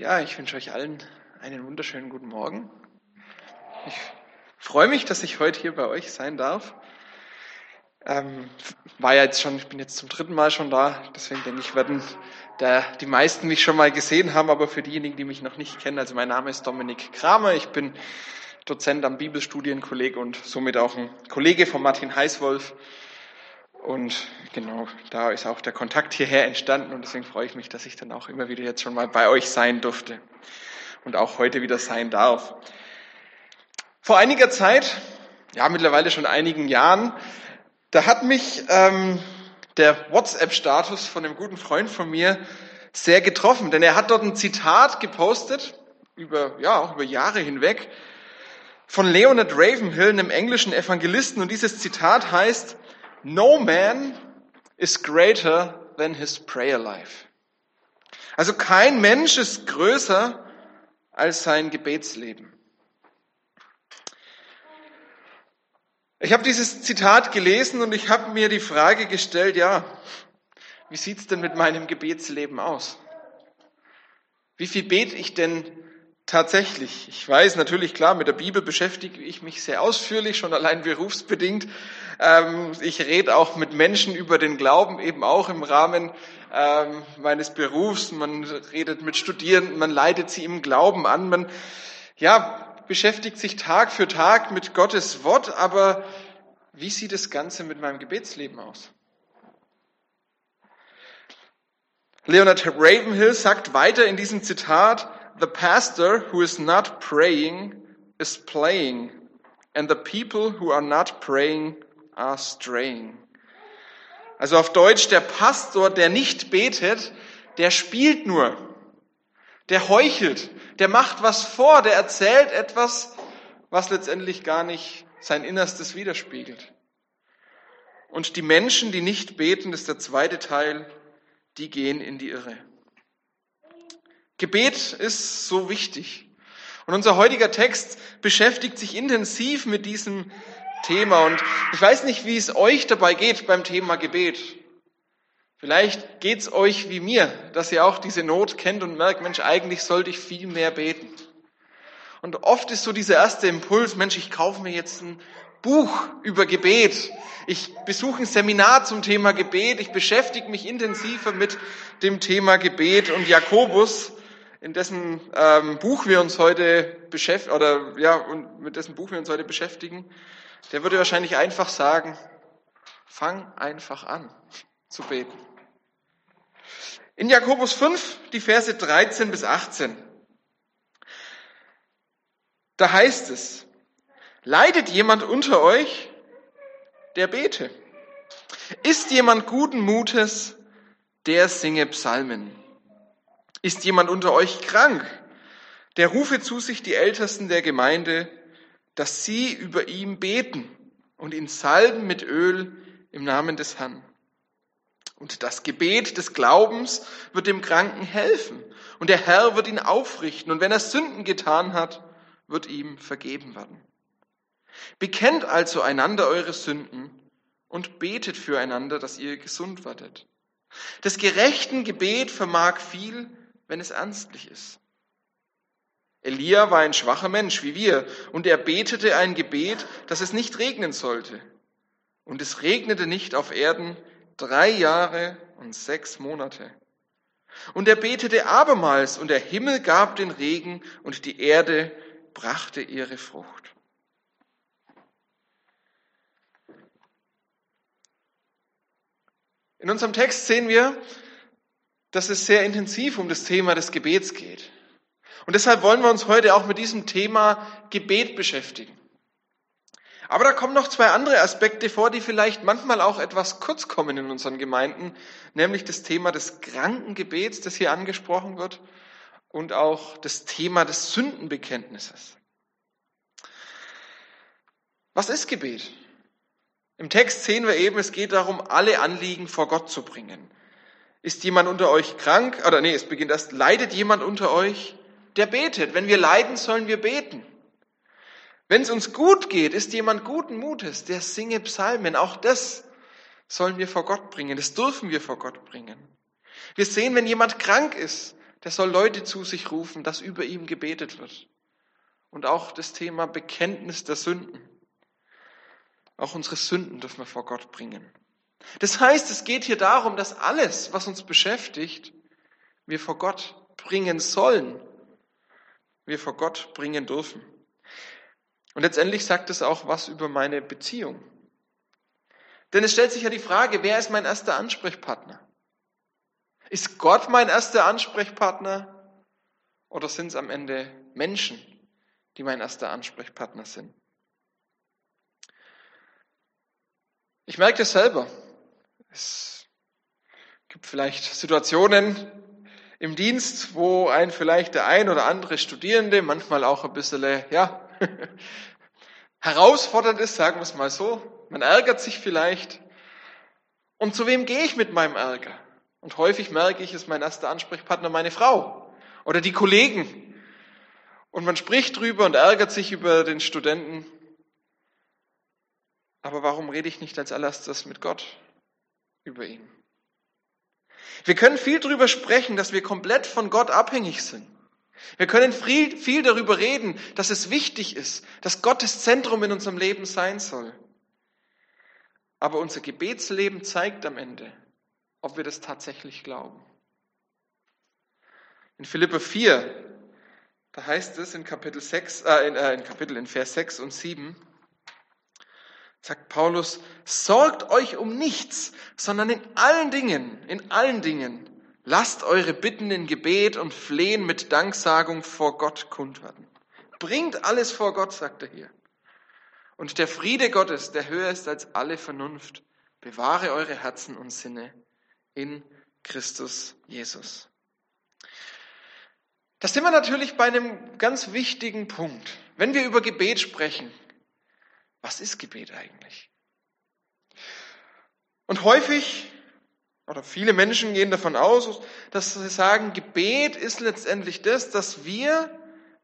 Ja, ich wünsche euch allen einen wunderschönen guten Morgen. Ich freue mich, dass ich heute hier bei euch sein darf. Ähm, war ja jetzt schon, ich bin jetzt zum dritten Mal schon da, deswegen denke ich, werden der, die meisten mich schon mal gesehen haben, aber für diejenigen, die mich noch nicht kennen, also mein Name ist Dominik Kramer, ich bin Dozent am Bibelstudienkolleg und somit auch ein Kollege von Martin Heißwolf. Und genau, da ist auch der Kontakt hierher entstanden und deswegen freue ich mich, dass ich dann auch immer wieder jetzt schon mal bei euch sein durfte und auch heute wieder sein darf. Vor einiger Zeit, ja mittlerweile schon einigen Jahren, da hat mich ähm, der WhatsApp-Status von einem guten Freund von mir sehr getroffen, denn er hat dort ein Zitat gepostet über ja auch über Jahre hinweg von Leonard Ravenhill, einem englischen Evangelisten, und dieses Zitat heißt: No man is greater than his prayer life. Also kein Mensch ist größer als sein Gebetsleben. Ich habe dieses Zitat gelesen und ich habe mir die Frage gestellt, ja, wie sieht's denn mit meinem Gebetsleben aus? Wie viel bete ich denn tatsächlich? Ich weiß natürlich, klar, mit der Bibel beschäftige ich mich sehr ausführlich, schon allein berufsbedingt. Ähm, ich rede auch mit Menschen über den Glauben, eben auch im Rahmen ähm, meines Berufs. Man redet mit Studierenden, man leitet sie im Glauben an. Man ja, beschäftigt sich Tag für Tag mit Gottes Wort, aber wie sieht das Ganze mit meinem Gebetsleben aus? Leonard Ravenhill sagt weiter in diesem Zitat, The pastor who is not praying is playing, and the people who are not praying are straying. Also auf Deutsch, der Pastor, der nicht betet, der spielt nur, der heuchelt, der macht was vor, der erzählt etwas, was letztendlich gar nicht sein Innerstes widerspiegelt. Und die Menschen, die nicht beten, ist der zweite Teil, die gehen in die Irre. Gebet ist so wichtig. Und unser heutiger Text beschäftigt sich intensiv mit diesem Thema. Und ich weiß nicht, wie es euch dabei geht beim Thema Gebet. Vielleicht geht's euch wie mir, dass ihr auch diese Not kennt und merkt, Mensch, eigentlich sollte ich viel mehr beten. Und oft ist so dieser erste Impuls, Mensch, ich kaufe mir jetzt ein Buch über Gebet. Ich besuche ein Seminar zum Thema Gebet. Ich beschäftige mich intensiver mit dem Thema Gebet. Und Jakobus, in dessen ähm, Buch wir uns heute beschäftigen, oder ja, und mit dessen Buch wir uns heute beschäftigen, der würde wahrscheinlich einfach sagen, fang einfach an zu beten. In Jakobus 5, die Verse 13 bis 18. Da heißt es, leidet jemand unter euch, der bete. Ist jemand guten Mutes, der singe Psalmen. Ist jemand unter euch krank, der rufe zu sich die Ältesten der Gemeinde, dass sie über ihm beten und ihn salben mit Öl im Namen des Herrn. Und das Gebet des Glaubens wird dem Kranken helfen. Und der Herr wird ihn aufrichten. Und wenn er Sünden getan hat, wird ihm vergeben werden. Bekennt also einander eure Sünden und betet füreinander, dass ihr gesund werdet. Das gerechten Gebet vermag viel, wenn es ernstlich ist. Elia war ein schwacher Mensch wie wir und er betete ein Gebet, dass es nicht regnen sollte. Und es regnete nicht auf Erden drei Jahre und sechs Monate. Und er betete abermals und der Himmel gab den Regen und die Erde brachte ihre Frucht. In unserem Text sehen wir, dass es sehr intensiv um das Thema des Gebets geht. Und deshalb wollen wir uns heute auch mit diesem Thema Gebet beschäftigen. Aber da kommen noch zwei andere Aspekte vor, die vielleicht manchmal auch etwas kurz kommen in unseren Gemeinden, nämlich das Thema des Krankengebets, das hier angesprochen wird, und auch das Thema des Sündenbekenntnisses. Was ist Gebet? Im Text sehen wir eben, es geht darum, alle Anliegen vor Gott zu bringen. Ist jemand unter euch krank? Oder nee, es beginnt erst, leidet jemand unter euch? Der betet. Wenn wir leiden, sollen wir beten. Wenn es uns gut geht, ist jemand guten Mutes, der singe Psalmen. Auch das sollen wir vor Gott bringen. Das dürfen wir vor Gott bringen. Wir sehen, wenn jemand krank ist, der soll Leute zu sich rufen, dass über ihm gebetet wird. Und auch das Thema Bekenntnis der Sünden. Auch unsere Sünden dürfen wir vor Gott bringen. Das heißt, es geht hier darum, dass alles, was uns beschäftigt, wir vor Gott bringen sollen. Wir vor Gott bringen dürfen. Und letztendlich sagt es auch was über meine Beziehung. Denn es stellt sich ja die Frage, wer ist mein erster Ansprechpartner? Ist Gott mein erster Ansprechpartner oder sind es am Ende Menschen, die mein erster Ansprechpartner sind? Ich merke das selber. Es gibt vielleicht Situationen im Dienst, wo ein vielleicht der ein oder andere Studierende manchmal auch ein bisschen, ja, herausfordernd ist, sagen wir es mal so. Man ärgert sich vielleicht. Und zu wem gehe ich mit meinem Ärger? Und häufig merke ich, ist mein erster Ansprechpartner meine Frau oder die Kollegen. Und man spricht drüber und ärgert sich über den Studenten. Aber warum rede ich nicht als allererstes mit Gott über ihn? Wir können viel darüber sprechen, dass wir komplett von Gott abhängig sind. Wir können viel, viel darüber reden, dass es wichtig ist, dass Gott das Zentrum in unserem Leben sein soll. Aber unser Gebetsleben zeigt am Ende, ob wir das tatsächlich glauben. In Philippe 4, da heißt es in Kapitel 6, äh, in, äh, in Kapitel in Vers 6 und 7, sagt Paulus, sorgt euch um nichts, sondern in allen Dingen, in allen Dingen, lasst eure Bitten in Gebet und Flehen mit Danksagung vor Gott kund werden. Bringt alles vor Gott, sagt er hier. Und der Friede Gottes, der höher ist als alle Vernunft, bewahre eure Herzen und Sinne in Christus Jesus. Das sind wir natürlich bei einem ganz wichtigen Punkt. Wenn wir über Gebet sprechen, was ist Gebet eigentlich? Und häufig, oder viele Menschen gehen davon aus, dass sie sagen, Gebet ist letztendlich das, dass wir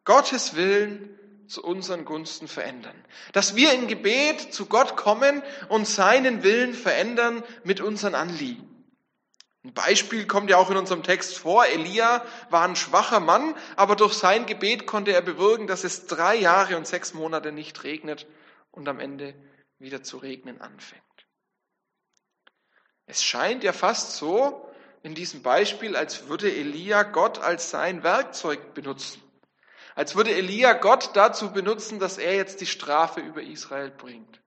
Gottes Willen zu unseren Gunsten verändern. Dass wir in Gebet zu Gott kommen und seinen Willen verändern mit unseren Anliegen. Ein Beispiel kommt ja auch in unserem Text vor. Elia war ein schwacher Mann, aber durch sein Gebet konnte er bewirken, dass es drei Jahre und sechs Monate nicht regnet und am Ende wieder zu regnen anfängt. Es scheint ja fast so in diesem Beispiel, als würde Elia Gott als sein Werkzeug benutzen. Als würde Elia Gott dazu benutzen, dass er jetzt die Strafe über Israel bringt.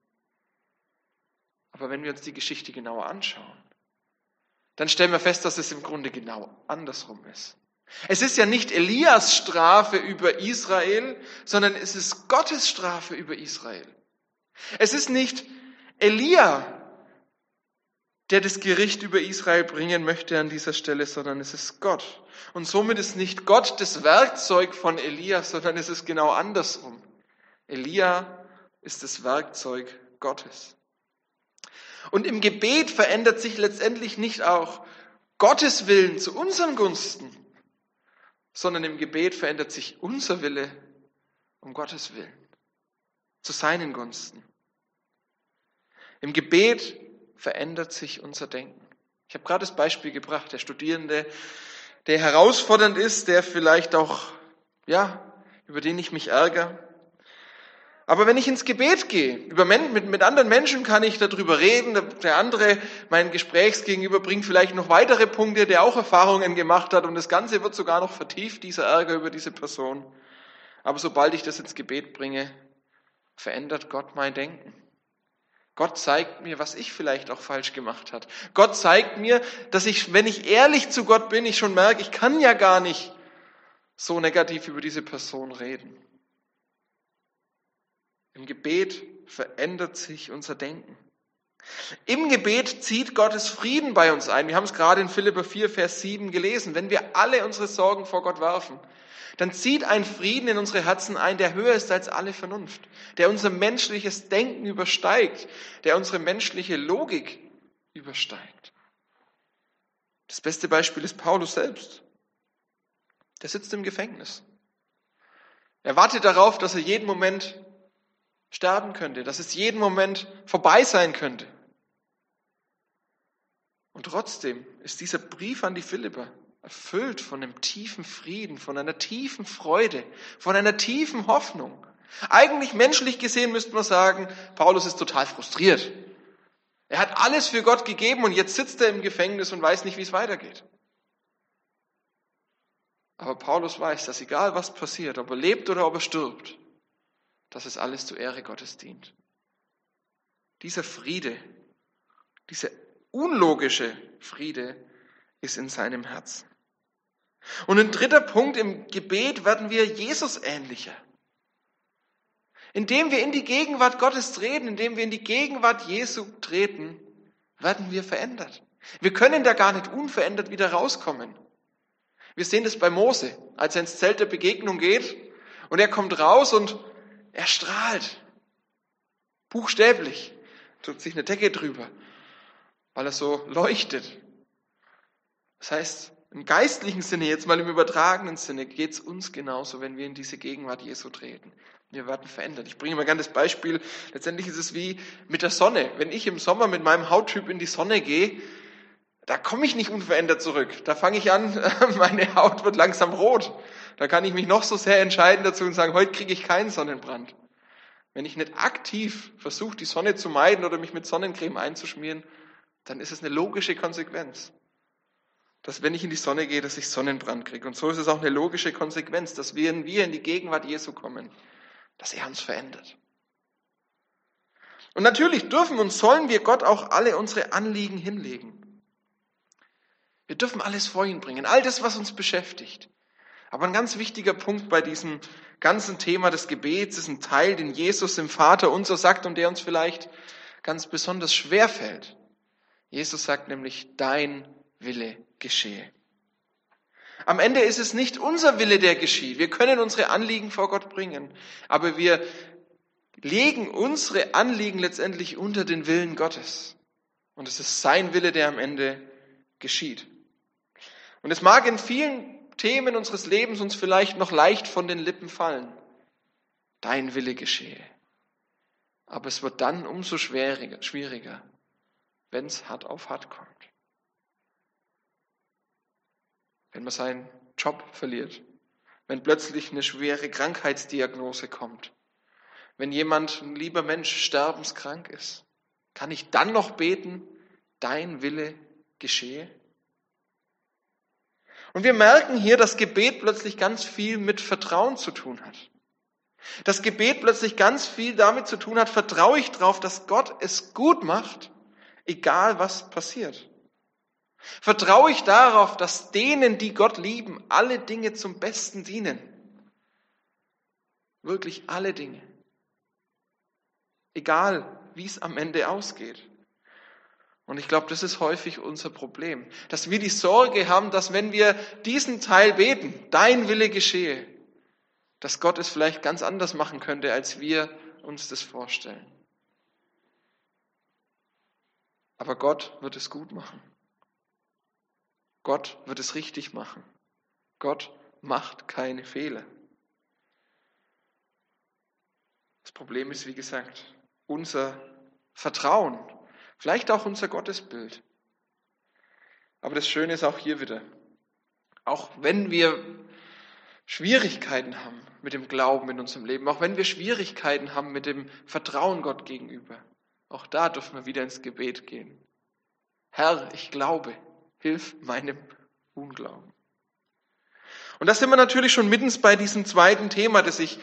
Aber wenn wir uns die Geschichte genauer anschauen, dann stellen wir fest, dass es im Grunde genau andersrum ist. Es ist ja nicht Elias Strafe über Israel, sondern es ist Gottes Strafe über Israel. Es ist nicht Elia, der das Gericht über Israel bringen möchte an dieser Stelle, sondern es ist Gott. Und somit ist nicht Gott das Werkzeug von Elia, sondern es ist genau andersrum. Elia ist das Werkzeug Gottes. Und im Gebet verändert sich letztendlich nicht auch Gottes Willen zu unseren Gunsten, sondern im Gebet verändert sich unser Wille um Gottes Willen, zu seinen Gunsten. Im Gebet verändert sich unser Denken. Ich habe gerade das Beispiel gebracht, der Studierende, der herausfordernd ist, der vielleicht auch, ja, über den ich mich ärgere. Aber wenn ich ins Gebet gehe, über, mit, mit anderen Menschen kann ich darüber reden, der andere, mein Gesprächsgegenüber, bringt vielleicht noch weitere Punkte, der auch Erfahrungen gemacht hat und das Ganze wird sogar noch vertieft, dieser Ärger über diese Person. Aber sobald ich das ins Gebet bringe, verändert Gott mein Denken. Gott zeigt mir, was ich vielleicht auch falsch gemacht hat. Gott zeigt mir, dass ich, wenn ich ehrlich zu Gott bin, ich schon merke, ich kann ja gar nicht so negativ über diese Person reden. Im Gebet verändert sich unser Denken. Im Gebet zieht Gottes Frieden bei uns ein. Wir haben es gerade in Philipper 4, Vers 7 gelesen. Wenn wir alle unsere Sorgen vor Gott werfen, dann zieht ein Frieden in unsere Herzen ein, der höher ist als alle Vernunft, der unser menschliches Denken übersteigt, der unsere menschliche Logik übersteigt. Das beste Beispiel ist Paulus selbst. Der sitzt im Gefängnis. Er wartet darauf, dass er jeden Moment sterben könnte, dass es jeden Moment vorbei sein könnte. Und trotzdem ist dieser Brief an die Philipper erfüllt von einem tiefen Frieden, von einer tiefen Freude, von einer tiefen Hoffnung. Eigentlich menschlich gesehen müsste man sagen, Paulus ist total frustriert. Er hat alles für Gott gegeben und jetzt sitzt er im Gefängnis und weiß nicht, wie es weitergeht. Aber Paulus weiß, dass egal was passiert, ob er lebt oder ob er stirbt, dass es alles zur Ehre Gottes dient. Dieser Friede, dieser unlogische Friede ist in seinem Herzen. Und ein dritter Punkt, im Gebet werden wir Jesus ähnlicher. Indem wir in die Gegenwart Gottes treten, indem wir in die Gegenwart Jesu treten, werden wir verändert. Wir können da gar nicht unverändert wieder rauskommen. Wir sehen das bei Mose, als er ins Zelt der Begegnung geht und er kommt raus und er strahlt. Buchstäblich. Tut sich eine Decke drüber, weil er so leuchtet. Das heißt, im geistlichen Sinne, jetzt mal im übertragenen Sinne, geht es uns genauso, wenn wir in diese Gegenwart Jesu treten. Wir werden verändert. Ich bringe mal gerne das Beispiel. Letztendlich ist es wie mit der Sonne. Wenn ich im Sommer mit meinem Hauttyp in die Sonne gehe, da komme ich nicht unverändert zurück. Da fange ich an, meine Haut wird langsam rot. Da kann ich mich noch so sehr entscheiden dazu und sagen, heute kriege ich keinen Sonnenbrand. Wenn ich nicht aktiv versuche, die Sonne zu meiden oder mich mit Sonnencreme einzuschmieren, dann ist es eine logische Konsequenz dass wenn ich in die Sonne gehe, dass ich Sonnenbrand kriege. Und so ist es auch eine logische Konsequenz, dass wenn wir in die Gegenwart Jesu kommen, dass er uns verändert. Und natürlich dürfen und sollen wir Gott auch alle unsere Anliegen hinlegen. Wir dürfen alles vor ihn bringen, all das, was uns beschäftigt. Aber ein ganz wichtiger Punkt bei diesem ganzen Thema des Gebets ist ein Teil, den Jesus im Vater unser sagt und der uns vielleicht ganz besonders schwer fällt. Jesus sagt nämlich, dein Wille geschehe. Am Ende ist es nicht unser Wille, der geschieht. Wir können unsere Anliegen vor Gott bringen, aber wir legen unsere Anliegen letztendlich unter den Willen Gottes. Und es ist sein Wille, der am Ende geschieht. Und es mag in vielen Themen unseres Lebens uns vielleicht noch leicht von den Lippen fallen. Dein Wille geschehe. Aber es wird dann umso schwieriger, wenn es hart auf hart kommt wenn man seinen Job verliert, wenn plötzlich eine schwere Krankheitsdiagnose kommt, wenn jemand, ein lieber Mensch, sterbenskrank ist, kann ich dann noch beten, dein Wille geschehe? Und wir merken hier, dass Gebet plötzlich ganz viel mit Vertrauen zu tun hat. Das Gebet plötzlich ganz viel damit zu tun hat, vertraue ich darauf, dass Gott es gut macht, egal was passiert. Vertraue ich darauf, dass denen, die Gott lieben, alle Dinge zum Besten dienen? Wirklich alle Dinge. Egal, wie es am Ende ausgeht. Und ich glaube, das ist häufig unser Problem, dass wir die Sorge haben, dass wenn wir diesen Teil beten, dein Wille geschehe, dass Gott es vielleicht ganz anders machen könnte, als wir uns das vorstellen. Aber Gott wird es gut machen. Gott wird es richtig machen. Gott macht keine Fehler. Das Problem ist, wie gesagt, unser Vertrauen, vielleicht auch unser Gottesbild. Aber das Schöne ist auch hier wieder, auch wenn wir Schwierigkeiten haben mit dem Glauben in unserem Leben, auch wenn wir Schwierigkeiten haben mit dem Vertrauen Gott gegenüber, auch da dürfen wir wieder ins Gebet gehen. Herr, ich glaube, Hilf meinem Unglauben. Und da sind wir natürlich schon mittens bei diesem zweiten Thema, das ich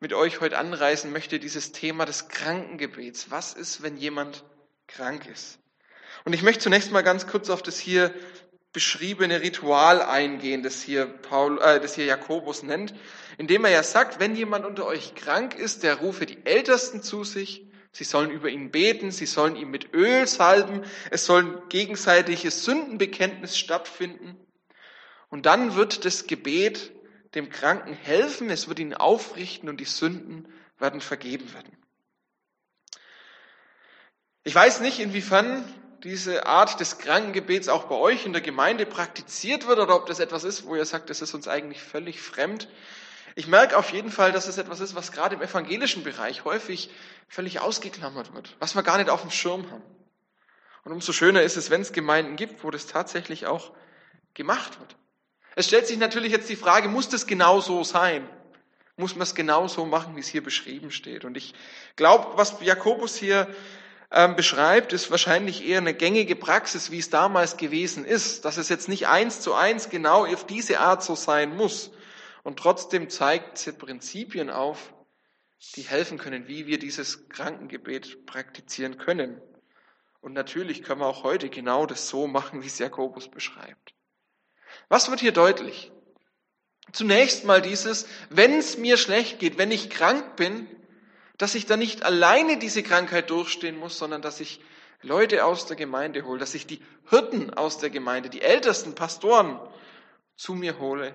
mit euch heute anreißen möchte, dieses Thema des Krankengebets. Was ist, wenn jemand krank ist? Und ich möchte zunächst mal ganz kurz auf das hier beschriebene Ritual eingehen, das hier, Paul, äh, das hier Jakobus nennt, indem er ja sagt, wenn jemand unter euch krank ist, der rufe die Ältesten zu sich Sie sollen über ihn beten, sie sollen ihn mit Öl salben, es soll ein gegenseitiges Sündenbekenntnis stattfinden. Und dann wird das Gebet dem Kranken helfen, es wird ihn aufrichten und die Sünden werden vergeben werden. Ich weiß nicht, inwiefern diese Art des Krankengebets auch bei euch in der Gemeinde praktiziert wird oder ob das etwas ist, wo ihr sagt, das ist uns eigentlich völlig fremd. Ich merke auf jeden Fall, dass es etwas ist, was gerade im evangelischen Bereich häufig völlig ausgeklammert wird, was wir gar nicht auf dem Schirm haben. Und umso schöner ist es, wenn es Gemeinden gibt, wo das tatsächlich auch gemacht wird. Es stellt sich natürlich jetzt die Frage, muss das genau so sein? Muss man es genau so machen, wie es hier beschrieben steht? Und ich glaube, was Jakobus hier ähm, beschreibt, ist wahrscheinlich eher eine gängige Praxis, wie es damals gewesen ist, dass es jetzt nicht eins zu eins genau auf diese Art so sein muss. Und trotzdem zeigt es Prinzipien auf, die helfen können, wie wir dieses Krankengebet praktizieren können. Und natürlich können wir auch heute genau das so machen, wie es Jakobus beschreibt. Was wird hier deutlich? Zunächst mal dieses, wenn es mir schlecht geht, wenn ich krank bin, dass ich dann nicht alleine diese Krankheit durchstehen muss, sondern dass ich Leute aus der Gemeinde hole, dass ich die Hirten aus der Gemeinde, die ältesten Pastoren zu mir hole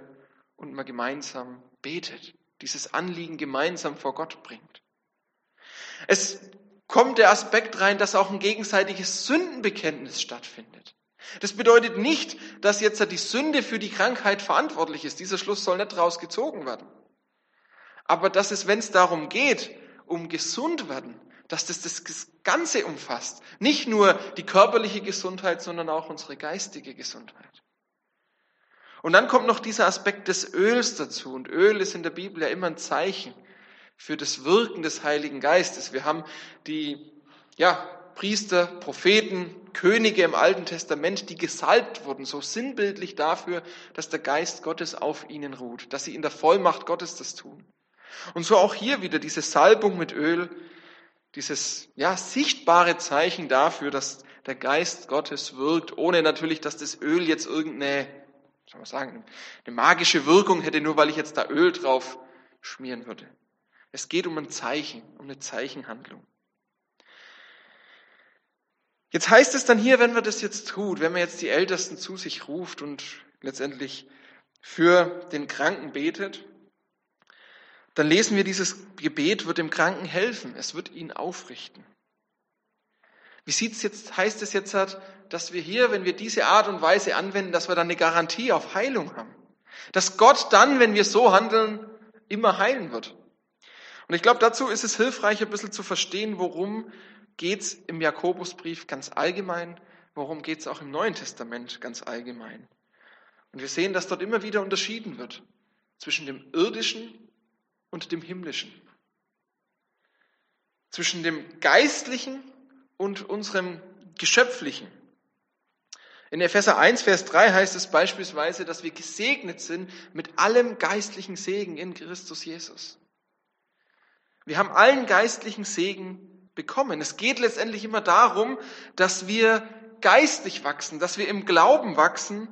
und mal gemeinsam betet, dieses Anliegen gemeinsam vor Gott bringt. Es kommt der Aspekt rein, dass auch ein gegenseitiges Sündenbekenntnis stattfindet. Das bedeutet nicht, dass jetzt die Sünde für die Krankheit verantwortlich ist. Dieser Schluss soll nicht daraus gezogen werden. Aber dass es, wenn es darum geht, um gesund werden, dass das das Ganze umfasst. Nicht nur die körperliche Gesundheit, sondern auch unsere geistige Gesundheit. Und dann kommt noch dieser Aspekt des Öls dazu. Und Öl ist in der Bibel ja immer ein Zeichen für das Wirken des Heiligen Geistes. Wir haben die, ja, Priester, Propheten, Könige im Alten Testament, die gesalbt wurden, so sinnbildlich dafür, dass der Geist Gottes auf ihnen ruht, dass sie in der Vollmacht Gottes das tun. Und so auch hier wieder diese Salbung mit Öl, dieses ja, sichtbare Zeichen dafür, dass der Geist Gottes wirkt, ohne natürlich, dass das Öl jetzt irgendeine, soll man sagen, eine magische Wirkung hätte, nur weil ich jetzt da Öl drauf schmieren würde. Es geht um ein Zeichen, um eine Zeichenhandlung. Jetzt heißt es dann hier, wenn man das jetzt tut, wenn man jetzt die Ältesten zu sich ruft und letztendlich für den Kranken betet, dann lesen wir, dieses Gebet wird dem Kranken helfen, es wird ihn aufrichten. Wie sieht's jetzt, heißt es jetzt, dass wir hier, wenn wir diese Art und Weise anwenden, dass wir dann eine Garantie auf Heilung haben? Dass Gott dann, wenn wir so handeln, immer heilen wird. Und ich glaube, dazu ist es hilfreich, ein bisschen zu verstehen, worum geht's im Jakobusbrief ganz allgemein, worum geht's auch im Neuen Testament ganz allgemein. Und wir sehen, dass dort immer wieder unterschieden wird zwischen dem irdischen und dem Himmlischen. Zwischen dem Geistlichen und unserem Geschöpflichen. In Epheser 1, Vers 3 heißt es beispielsweise, dass wir gesegnet sind mit allem geistlichen Segen in Christus Jesus. Wir haben allen geistlichen Segen bekommen. Es geht letztendlich immer darum, dass wir geistlich wachsen, dass wir im Glauben wachsen,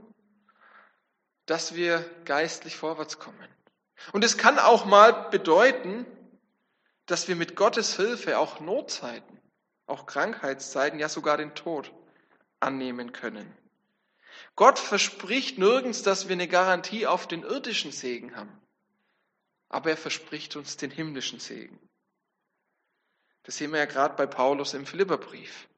dass wir geistlich vorwärts kommen. Und es kann auch mal bedeuten, dass wir mit Gottes Hilfe auch Notzeiten, auch Krankheitszeiten, ja sogar den Tod annehmen können. Gott verspricht nirgends, dass wir eine Garantie auf den irdischen Segen haben, aber er verspricht uns den himmlischen Segen. Das sehen wir ja gerade bei Paulus im Philipperbrief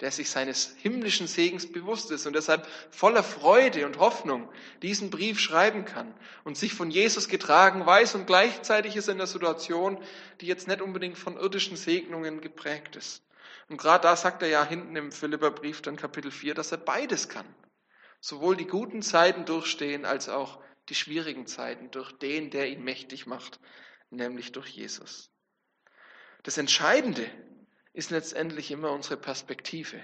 der sich seines himmlischen Segens bewusst ist und deshalb voller Freude und Hoffnung diesen Brief schreiben kann und sich von Jesus getragen weiß und gleichzeitig ist er in der Situation, die jetzt nicht unbedingt von irdischen Segnungen geprägt ist. Und gerade da sagt er ja hinten im Philipperbrief dann Kapitel 4, dass er beides kann. Sowohl die guten Zeiten durchstehen als auch die schwierigen Zeiten durch den, der ihn mächtig macht, nämlich durch Jesus. Das Entscheidende ist letztendlich immer unsere Perspektive.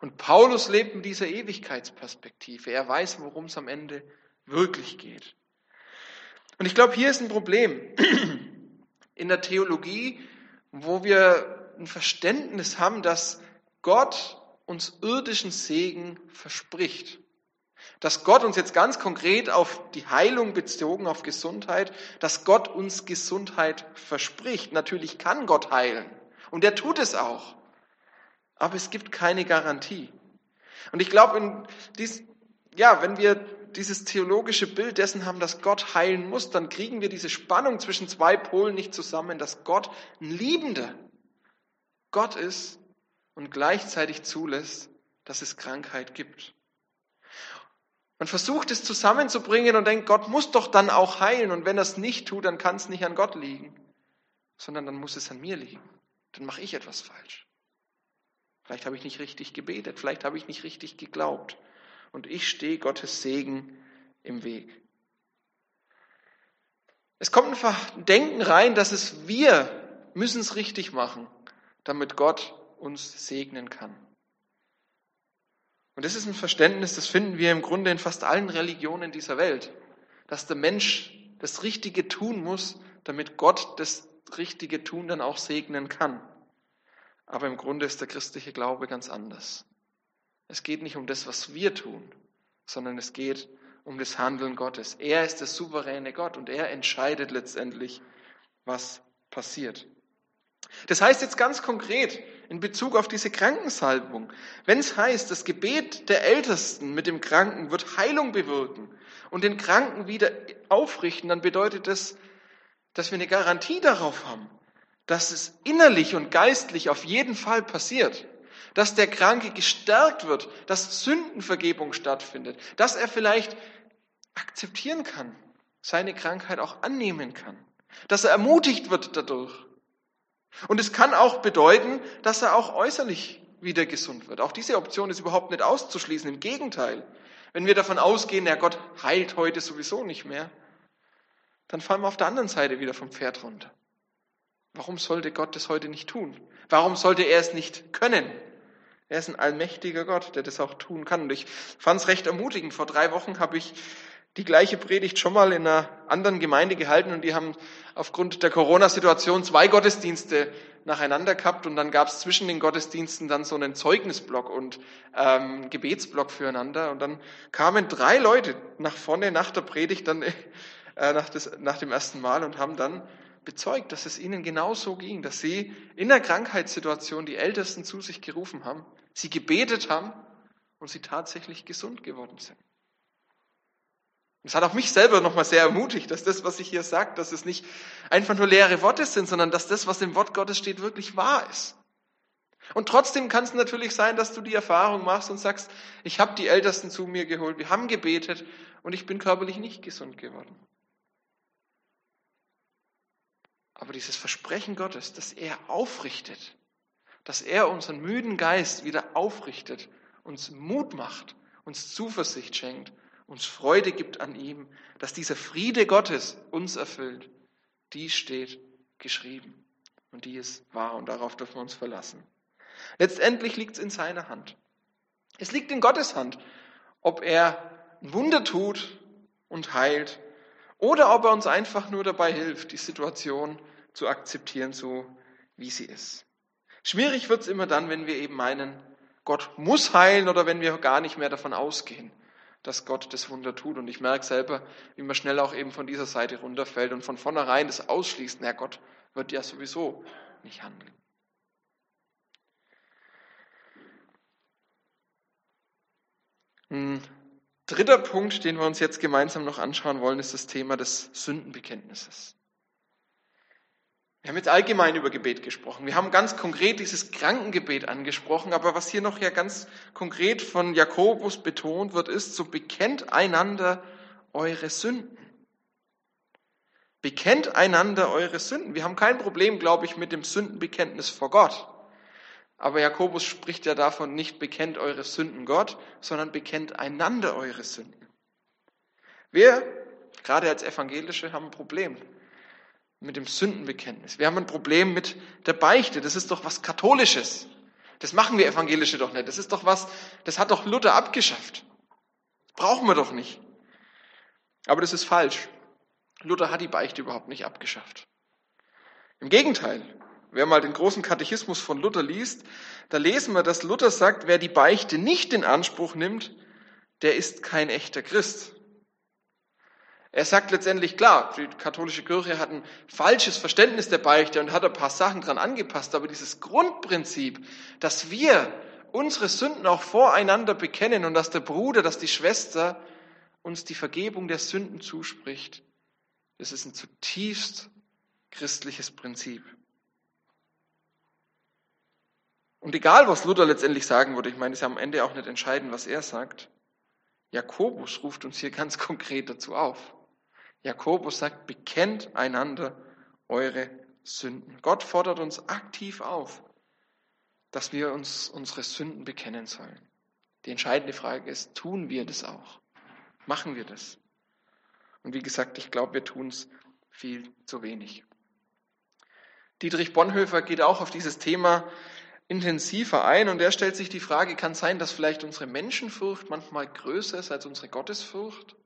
Und Paulus lebt mit dieser Ewigkeitsperspektive. Er weiß, worum es am Ende wirklich geht. Und ich glaube, hier ist ein Problem in der Theologie, wo wir ein Verständnis haben, dass Gott uns irdischen Segen verspricht. Dass Gott uns jetzt ganz konkret auf die Heilung bezogen, auf Gesundheit, dass Gott uns Gesundheit verspricht. Natürlich kann Gott heilen. Und er tut es auch. Aber es gibt keine Garantie. Und ich glaube, dies, ja, wenn wir dieses theologische Bild dessen haben, dass Gott heilen muss, dann kriegen wir diese Spannung zwischen zwei Polen nicht zusammen, dass Gott ein liebender Gott ist und gleichzeitig zulässt, dass es Krankheit gibt. Man versucht es zusammenzubringen und denkt, Gott muss doch dann auch heilen und wenn er es nicht tut, dann kann es nicht an Gott liegen, sondern dann muss es an mir liegen dann mache ich etwas falsch. Vielleicht habe ich nicht richtig gebetet, vielleicht habe ich nicht richtig geglaubt. Und ich stehe Gottes Segen im Weg. Es kommt ein Denken rein, dass es wir müssen es richtig machen, damit Gott uns segnen kann. Und das ist ein Verständnis, das finden wir im Grunde in fast allen Religionen dieser Welt, dass der Mensch das Richtige tun muss, damit Gott das Richtige tun dann auch segnen kann. Aber im Grunde ist der christliche Glaube ganz anders. Es geht nicht um das, was wir tun, sondern es geht um das Handeln Gottes. Er ist der souveräne Gott und er entscheidet letztendlich, was passiert. Das heißt jetzt ganz konkret in Bezug auf diese Krankensalbung, wenn es heißt, das Gebet der Ältesten mit dem Kranken wird Heilung bewirken und den Kranken wieder aufrichten, dann bedeutet das, dass wir eine Garantie darauf haben, dass es innerlich und geistlich auf jeden Fall passiert, dass der Kranke gestärkt wird, dass Sündenvergebung stattfindet, dass er vielleicht akzeptieren kann, seine Krankheit auch annehmen kann, dass er ermutigt wird dadurch. Und es kann auch bedeuten, dass er auch äußerlich wieder gesund wird. Auch diese Option ist überhaupt nicht auszuschließen. Im Gegenteil, wenn wir davon ausgehen, der Gott heilt heute sowieso nicht mehr, dann fallen wir auf der anderen Seite wieder vom Pferd runter. Warum sollte Gott das heute nicht tun? Warum sollte er es nicht können? Er ist ein allmächtiger Gott, der das auch tun kann. Und ich fand es recht ermutigend. Vor drei Wochen habe ich die gleiche Predigt schon mal in einer anderen Gemeinde gehalten und die haben aufgrund der Corona-Situation zwei Gottesdienste nacheinander gehabt und dann gab es zwischen den Gottesdiensten dann so einen Zeugnisblock und ähm, Gebetsblock füreinander und dann kamen drei Leute nach vorne nach der Predigt dann äh, nach, des, nach dem ersten Mal und haben dann bezeugt, dass es ihnen genauso ging, dass sie in der Krankheitssituation die Ältesten zu sich gerufen haben, sie gebetet haben und sie tatsächlich gesund geworden sind. Das hat auch mich selber nochmal sehr ermutigt, dass das, was ich hier sage, dass es nicht einfach nur leere Worte sind, sondern dass das, was im Wort Gottes steht, wirklich wahr ist. Und trotzdem kann es natürlich sein, dass du die Erfahrung machst und sagst, ich habe die Ältesten zu mir geholt, wir haben gebetet und ich bin körperlich nicht gesund geworden. Aber dieses Versprechen Gottes, dass er aufrichtet, dass er unseren müden Geist wieder aufrichtet, uns Mut macht, uns Zuversicht schenkt uns Freude gibt an ihm, dass dieser Friede Gottes uns erfüllt, die steht geschrieben und die ist wahr und darauf dürfen wir uns verlassen. Letztendlich liegt es in seiner Hand. Es liegt in Gottes Hand, ob er ein Wunder tut und heilt oder ob er uns einfach nur dabei hilft, die Situation zu akzeptieren, so wie sie ist. Schwierig wird es immer dann, wenn wir eben meinen, Gott muss heilen oder wenn wir gar nicht mehr davon ausgehen, dass Gott das Wunder tut. Und ich merke selber, wie man schnell auch eben von dieser Seite runterfällt und von vornherein das ausschließt. Na Gott wird ja sowieso nicht handeln. Ein dritter Punkt, den wir uns jetzt gemeinsam noch anschauen wollen, ist das Thema des Sündenbekenntnisses. Wir haben jetzt allgemein über Gebet gesprochen. Wir haben ganz konkret dieses Krankengebet angesprochen, aber was hier noch ja ganz konkret von Jakobus betont wird, ist, so bekennt einander eure Sünden. Bekennt einander eure Sünden. Wir haben kein Problem, glaube ich, mit dem Sündenbekenntnis vor Gott. Aber Jakobus spricht ja davon, nicht bekennt eure Sünden Gott, sondern bekennt einander eure Sünden. Wir, gerade als Evangelische, haben ein Problem mit dem Sündenbekenntnis. Wir haben ein Problem mit der Beichte. Das ist doch was Katholisches. Das machen wir Evangelische doch nicht. Das ist doch was, das hat doch Luther abgeschafft. Das brauchen wir doch nicht. Aber das ist falsch. Luther hat die Beichte überhaupt nicht abgeschafft. Im Gegenteil. Wer mal den großen Katechismus von Luther liest, da lesen wir, dass Luther sagt, wer die Beichte nicht in Anspruch nimmt, der ist kein echter Christ. Er sagt letztendlich, klar, die katholische Kirche hat ein falsches Verständnis der Beichte und hat ein paar Sachen dran angepasst, aber dieses Grundprinzip, dass wir unsere Sünden auch voreinander bekennen und dass der Bruder, dass die Schwester uns die Vergebung der Sünden zuspricht, das ist ein zutiefst christliches Prinzip. Und egal, was Luther letztendlich sagen würde, ich meine, es ist ja am Ende auch nicht entscheidend, was er sagt, Jakobus ruft uns hier ganz konkret dazu auf. Jakobus sagt, bekennt einander eure Sünden. Gott fordert uns aktiv auf, dass wir uns unsere Sünden bekennen sollen. Die entscheidende Frage ist, tun wir das auch? Machen wir das? Und wie gesagt, ich glaube, wir tun es viel zu wenig. Dietrich Bonhoeffer geht auch auf dieses Thema intensiver ein und er stellt sich die Frage, kann sein, dass vielleicht unsere Menschenfurcht manchmal größer ist als unsere Gottesfurcht?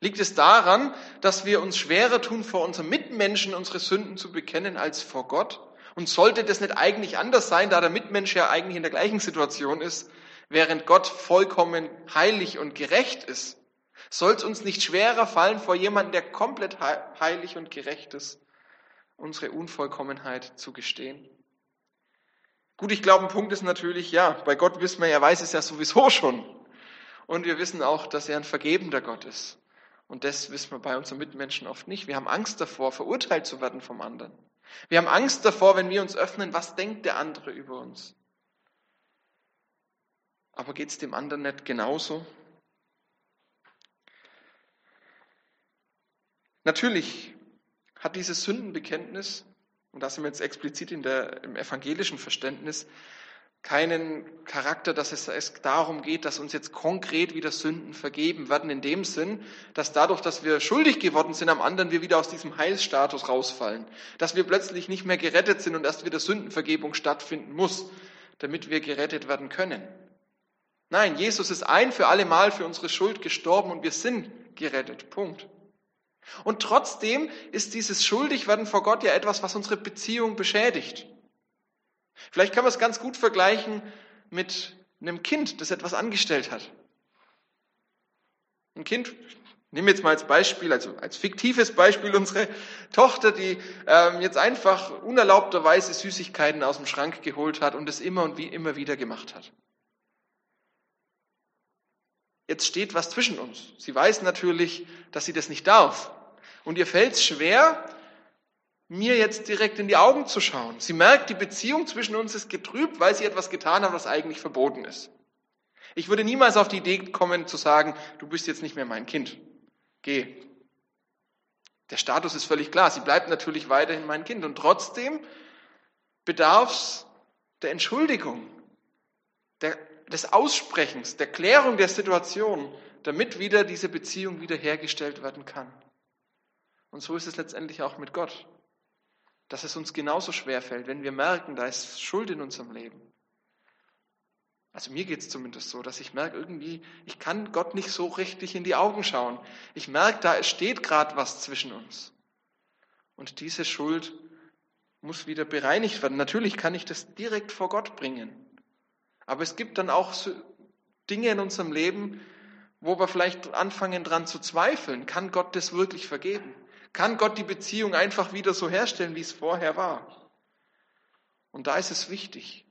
Liegt es daran, dass wir uns schwerer tun, vor unseren Mitmenschen unsere Sünden zu bekennen als vor Gott? Und sollte das nicht eigentlich anders sein, da der Mitmensch ja eigentlich in der gleichen Situation ist, während Gott vollkommen heilig und gerecht ist? Soll es uns nicht schwerer fallen, vor jemandem, der komplett heilig und gerecht ist, unsere Unvollkommenheit zu gestehen? Gut, ich glaube, ein Punkt ist natürlich, ja, bei Gott wissen wir, er weiß es ja sowieso schon. Und wir wissen auch, dass er ein vergebender Gott ist. Und das wissen wir bei unseren Mitmenschen oft nicht. Wir haben Angst davor, verurteilt zu werden vom anderen. Wir haben Angst davor, wenn wir uns öffnen, was denkt der andere über uns. Aber geht es dem anderen nicht genauso? Natürlich hat dieses Sündenbekenntnis und da sind wir jetzt explizit in der, im evangelischen Verständnis, keinen Charakter, dass es, darum geht, dass uns jetzt konkret wieder Sünden vergeben werden, in dem Sinn, dass dadurch, dass wir schuldig geworden sind am anderen, wir wieder aus diesem Heilsstatus rausfallen, dass wir plötzlich nicht mehr gerettet sind und erst wieder Sündenvergebung stattfinden muss, damit wir gerettet werden können. Nein, Jesus ist ein für alle Mal für unsere Schuld gestorben und wir sind gerettet. Punkt. Und trotzdem ist dieses Schuldigwerden vor Gott ja etwas, was unsere Beziehung beschädigt. Vielleicht kann man es ganz gut vergleichen mit einem Kind, das etwas angestellt hat. Ein Kind, nehmen wir jetzt mal als Beispiel, also als fiktives Beispiel unsere Tochter, die ähm, jetzt einfach unerlaubterweise Süßigkeiten aus dem Schrank geholt hat und es immer und wie immer wieder gemacht hat. Jetzt steht was zwischen uns. Sie weiß natürlich, dass sie das nicht darf. Und ihr fällt es schwer, mir jetzt direkt in die Augen zu schauen. Sie merkt, die Beziehung zwischen uns ist getrübt, weil sie etwas getan hat, was eigentlich verboten ist. Ich würde niemals auf die Idee kommen zu sagen, du bist jetzt nicht mehr mein Kind. Geh. Der Status ist völlig klar. Sie bleibt natürlich weiterhin mein Kind. Und trotzdem bedarf es der Entschuldigung, der, des Aussprechens, der Klärung der Situation, damit wieder diese Beziehung wiederhergestellt werden kann. Und so ist es letztendlich auch mit Gott. Dass es uns genauso schwer fällt, wenn wir merken, da ist Schuld in unserem Leben. Also mir geht es zumindest so, dass ich merke, irgendwie, ich kann Gott nicht so richtig in die Augen schauen. Ich merke, da steht gerade was zwischen uns. Und diese Schuld muss wieder bereinigt werden. Natürlich kann ich das direkt vor Gott bringen. Aber es gibt dann auch so Dinge in unserem Leben, wo wir vielleicht anfangen dran zu zweifeln. Kann Gott das wirklich vergeben? Kann Gott die Beziehung einfach wieder so herstellen, wie es vorher war? Und da ist es wichtig,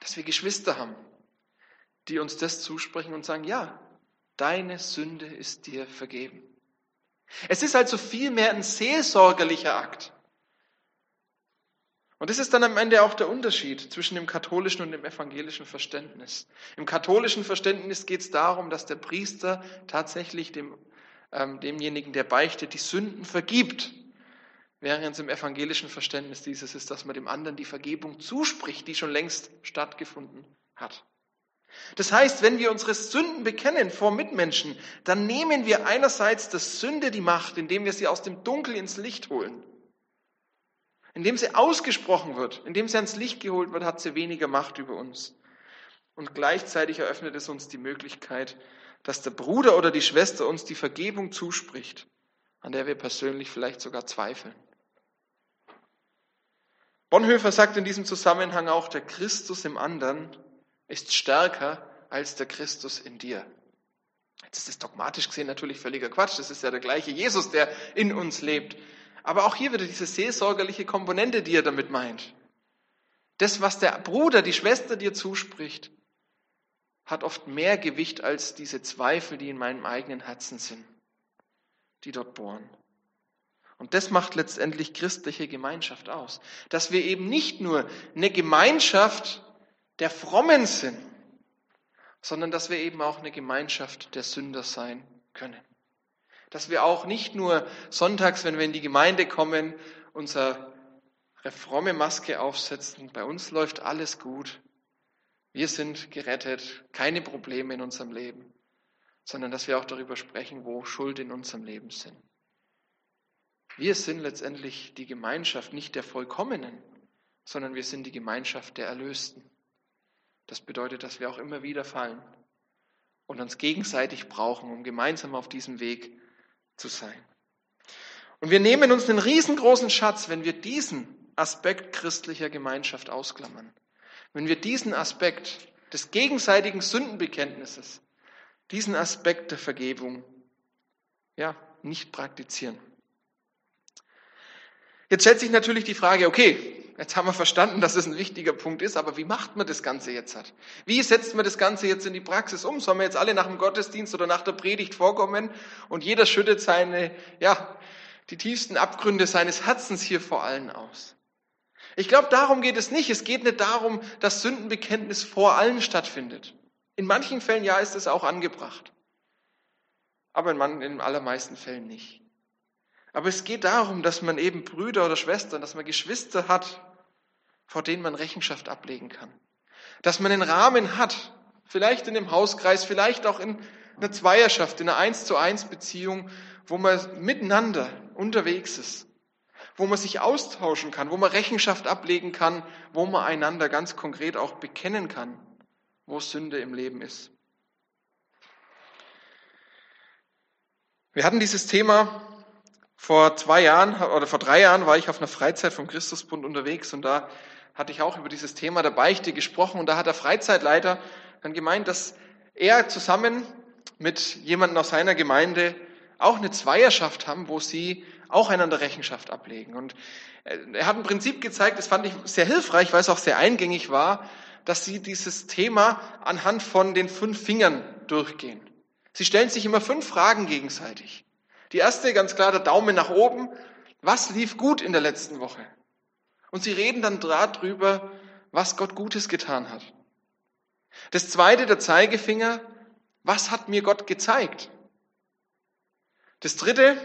dass wir Geschwister haben, die uns das zusprechen und sagen, ja, deine Sünde ist dir vergeben. Es ist also vielmehr ein seelsorgerlicher Akt. Und das ist dann am Ende auch der Unterschied zwischen dem katholischen und dem evangelischen Verständnis. Im katholischen Verständnis geht es darum, dass der Priester tatsächlich dem ähm, demjenigen, der beichtet, die Sünden vergibt. Während es im evangelischen Verständnis dieses ist, dass man dem anderen die Vergebung zuspricht, die schon längst stattgefunden hat. Das heißt, wenn wir unsere Sünden bekennen vor Mitmenschen, dann nehmen wir einerseits der Sünde die Macht, indem wir sie aus dem Dunkel ins Licht holen. Indem sie ausgesprochen wird, indem sie ans Licht geholt wird, hat sie weniger Macht über uns. Und gleichzeitig eröffnet es uns die Möglichkeit, dass der Bruder oder die Schwester uns die Vergebung zuspricht, an der wir persönlich vielleicht sogar zweifeln. Bonhoeffer sagt in diesem Zusammenhang auch, der Christus im anderen ist stärker als der Christus in dir. Jetzt ist das dogmatisch gesehen natürlich völliger Quatsch. Das ist ja der gleiche Jesus, der in uns lebt. Aber auch hier wieder diese seelsorgerliche Komponente, die er damit meint. Das, was der Bruder, die Schwester dir zuspricht, hat oft mehr Gewicht als diese Zweifel, die in meinem eigenen Herzen sind, die dort bohren. Und das macht letztendlich christliche Gemeinschaft aus. Dass wir eben nicht nur eine Gemeinschaft der Frommen sind, sondern dass wir eben auch eine Gemeinschaft der Sünder sein können. Dass wir auch nicht nur sonntags, wenn wir in die Gemeinde kommen, unsere fromme Maske aufsetzen, bei uns läuft alles gut, wir sind gerettet, keine Probleme in unserem Leben, sondern dass wir auch darüber sprechen, wo Schuld in unserem Leben sind. Wir sind letztendlich die Gemeinschaft nicht der Vollkommenen, sondern wir sind die Gemeinschaft der Erlösten. Das bedeutet, dass wir auch immer wieder fallen und uns gegenseitig brauchen, um gemeinsam auf diesem Weg zu sein. Und wir nehmen uns einen riesengroßen Schatz, wenn wir diesen Aspekt christlicher Gemeinschaft ausklammern. Wenn wir diesen Aspekt des gegenseitigen Sündenbekenntnisses, diesen Aspekt der Vergebung, ja, nicht praktizieren. Jetzt stellt sich natürlich die Frage, okay, jetzt haben wir verstanden, dass es ein wichtiger Punkt ist, aber wie macht man das Ganze jetzt? Wie setzt man das Ganze jetzt in die Praxis um? Sollen wir jetzt alle nach dem Gottesdienst oder nach der Predigt vorkommen und jeder schüttet seine, ja, die tiefsten Abgründe seines Herzens hier vor allen aus? Ich glaube, darum geht es nicht. Es geht nicht darum, dass Sündenbekenntnis vor allen stattfindet. In manchen Fällen ja ist es auch angebracht. Aber in, man, in allermeisten Fällen nicht. Aber es geht darum, dass man eben Brüder oder Schwestern, dass man Geschwister hat, vor denen man Rechenschaft ablegen kann. Dass man einen Rahmen hat, vielleicht in dem Hauskreis, vielleicht auch in einer Zweierschaft, in einer Eins zu eins Beziehung, wo man miteinander unterwegs ist, wo man sich austauschen kann, wo man Rechenschaft ablegen kann, wo man einander ganz konkret auch bekennen kann, wo Sünde im Leben ist. Wir hatten dieses Thema vor zwei Jahren oder vor drei Jahren war ich auf einer Freizeit vom Christusbund unterwegs und da hatte ich auch über dieses Thema der Beichte gesprochen und da hat der Freizeitleiter dann gemeint, dass er zusammen mit jemandem aus seiner Gemeinde auch eine Zweierschaft haben, wo sie auch einander Rechenschaft ablegen. Und äh, er hat ein Prinzip gezeigt, das fand ich sehr hilfreich, weil es auch sehr eingängig war, dass sie dieses Thema anhand von den fünf Fingern durchgehen. Sie stellen sich immer fünf Fragen gegenseitig. Die erste, ganz klar, der Daumen nach oben. Was lief gut in der letzten Woche? Und sie reden dann darüber, was Gott Gutes getan hat. Das zweite, der Zeigefinger. Was hat mir Gott gezeigt? Das dritte,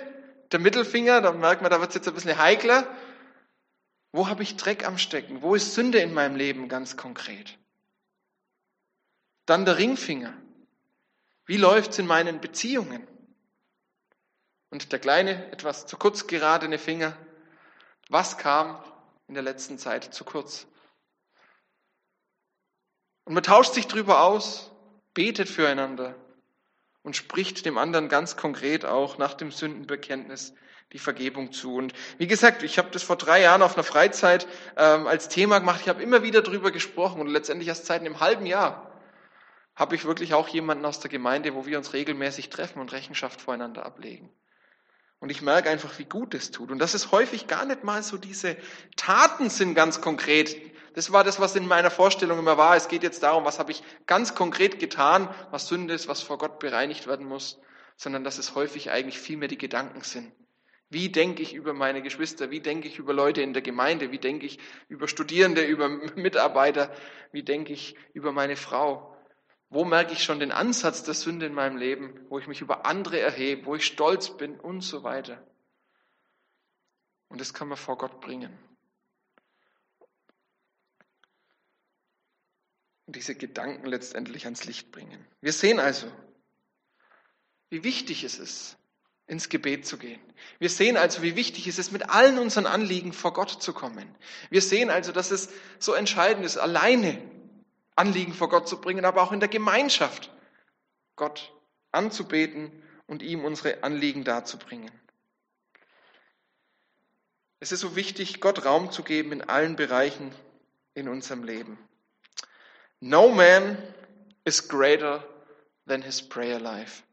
der Mittelfinger, da merkt man, da wird es jetzt ein bisschen heikler. Wo habe ich Dreck am Stecken? Wo ist Sünde in meinem Leben ganz konkret? Dann der Ringfinger. Wie läuft es in meinen Beziehungen? Und der kleine, etwas zu kurz geradene Finger, was kam in der letzten Zeit zu kurz? Und man tauscht sich drüber aus, betet füreinander und spricht dem anderen ganz konkret auch nach dem Sündenbekenntnis die Vergebung zu. Und wie gesagt, ich habe das vor drei Jahren auf einer Freizeit ähm, als Thema gemacht. Ich habe immer wieder drüber gesprochen und letztendlich erst seit einem halben Jahr habe ich wirklich auch jemanden aus der Gemeinde, wo wir uns regelmäßig treffen und Rechenschaft voreinander ablegen. Und ich merke einfach, wie gut es tut. Und das ist häufig gar nicht mal so diese Taten sind ganz konkret. Das war das, was in meiner Vorstellung immer war. Es geht jetzt darum, was habe ich ganz konkret getan, was Sünde ist, was vor Gott bereinigt werden muss, sondern dass es häufig eigentlich viel mehr die Gedanken sind. Wie denke ich über meine Geschwister? Wie denke ich über Leute in der Gemeinde? Wie denke ich über Studierende, über Mitarbeiter? Wie denke ich über meine Frau? Wo merke ich schon den Ansatz der Sünde in meinem Leben, wo ich mich über andere erhebe, wo ich stolz bin und so weiter. Und das kann man vor Gott bringen. Und diese Gedanken letztendlich ans Licht bringen. Wir sehen also, wie wichtig es ist, ins Gebet zu gehen. Wir sehen also, wie wichtig es ist, mit allen unseren Anliegen vor Gott zu kommen. Wir sehen also, dass es so entscheidend ist, alleine Anliegen vor Gott zu bringen, aber auch in der Gemeinschaft Gott anzubeten und ihm unsere Anliegen darzubringen. Es ist so wichtig, Gott Raum zu geben in allen Bereichen in unserem Leben. No man is greater than his prayer life.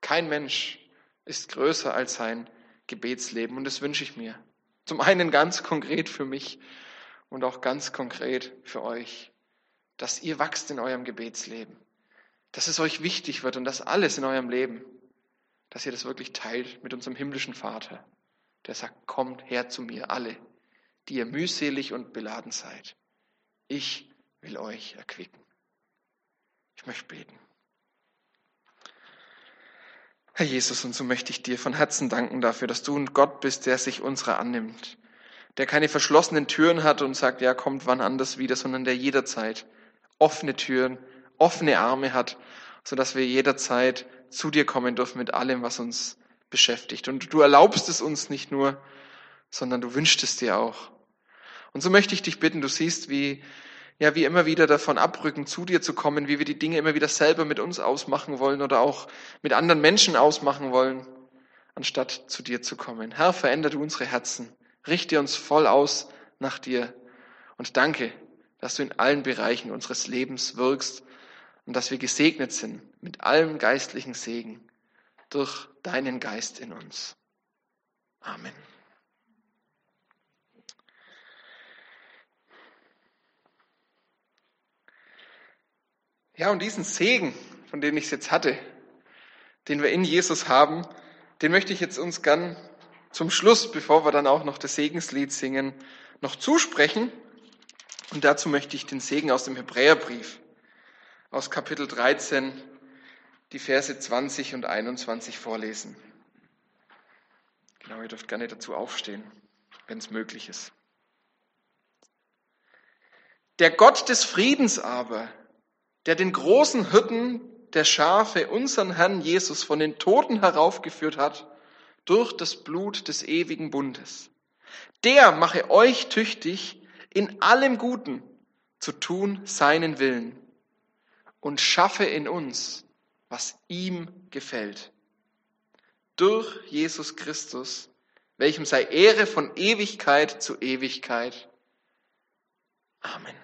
Kein Mensch ist größer als sein Gebetsleben und das wünsche ich mir. Zum einen ganz konkret für mich und auch ganz konkret für euch dass ihr wachst in eurem Gebetsleben, dass es euch wichtig wird und dass alles in eurem Leben, dass ihr das wirklich teilt mit unserem himmlischen Vater, der sagt, kommt her zu mir alle, die ihr mühselig und beladen seid. Ich will euch erquicken. Ich möchte beten. Herr Jesus, und so möchte ich dir von Herzen danken dafür, dass du ein Gott bist, der sich unserer annimmt, der keine verschlossenen Türen hat und sagt, ja, kommt wann anders wieder, sondern der jederzeit offene Türen, offene Arme hat, so dass wir jederzeit zu dir kommen dürfen mit allem, was uns beschäftigt. Und du erlaubst es uns nicht nur, sondern du wünschst es dir auch. Und so möchte ich dich bitten, du siehst, wie, ja, wie immer wieder davon abrücken, zu dir zu kommen, wie wir die Dinge immer wieder selber mit uns ausmachen wollen oder auch mit anderen Menschen ausmachen wollen, anstatt zu dir zu kommen. Herr, verändere du unsere Herzen, richte uns voll aus nach dir und danke, dass du in allen Bereichen unseres Lebens wirkst und dass wir gesegnet sind mit allem geistlichen Segen durch deinen Geist in uns. Amen. Ja, und diesen Segen, von dem ich es jetzt hatte, den wir in Jesus haben, den möchte ich jetzt uns gern zum Schluss, bevor wir dann auch noch das Segenslied singen, noch zusprechen. Und dazu möchte ich den Segen aus dem Hebräerbrief, aus Kapitel 13, die Verse 20 und 21 vorlesen. Genau, ihr dürft gerne dazu aufstehen, wenn es möglich ist. Der Gott des Friedens aber, der den großen Hirten der Schafe, unseren Herrn Jesus, von den Toten heraufgeführt hat, durch das Blut des ewigen Bundes. Der mache euch tüchtig, in allem Guten zu tun seinen Willen und schaffe in uns, was ihm gefällt. Durch Jesus Christus, welchem sei Ehre von Ewigkeit zu Ewigkeit. Amen.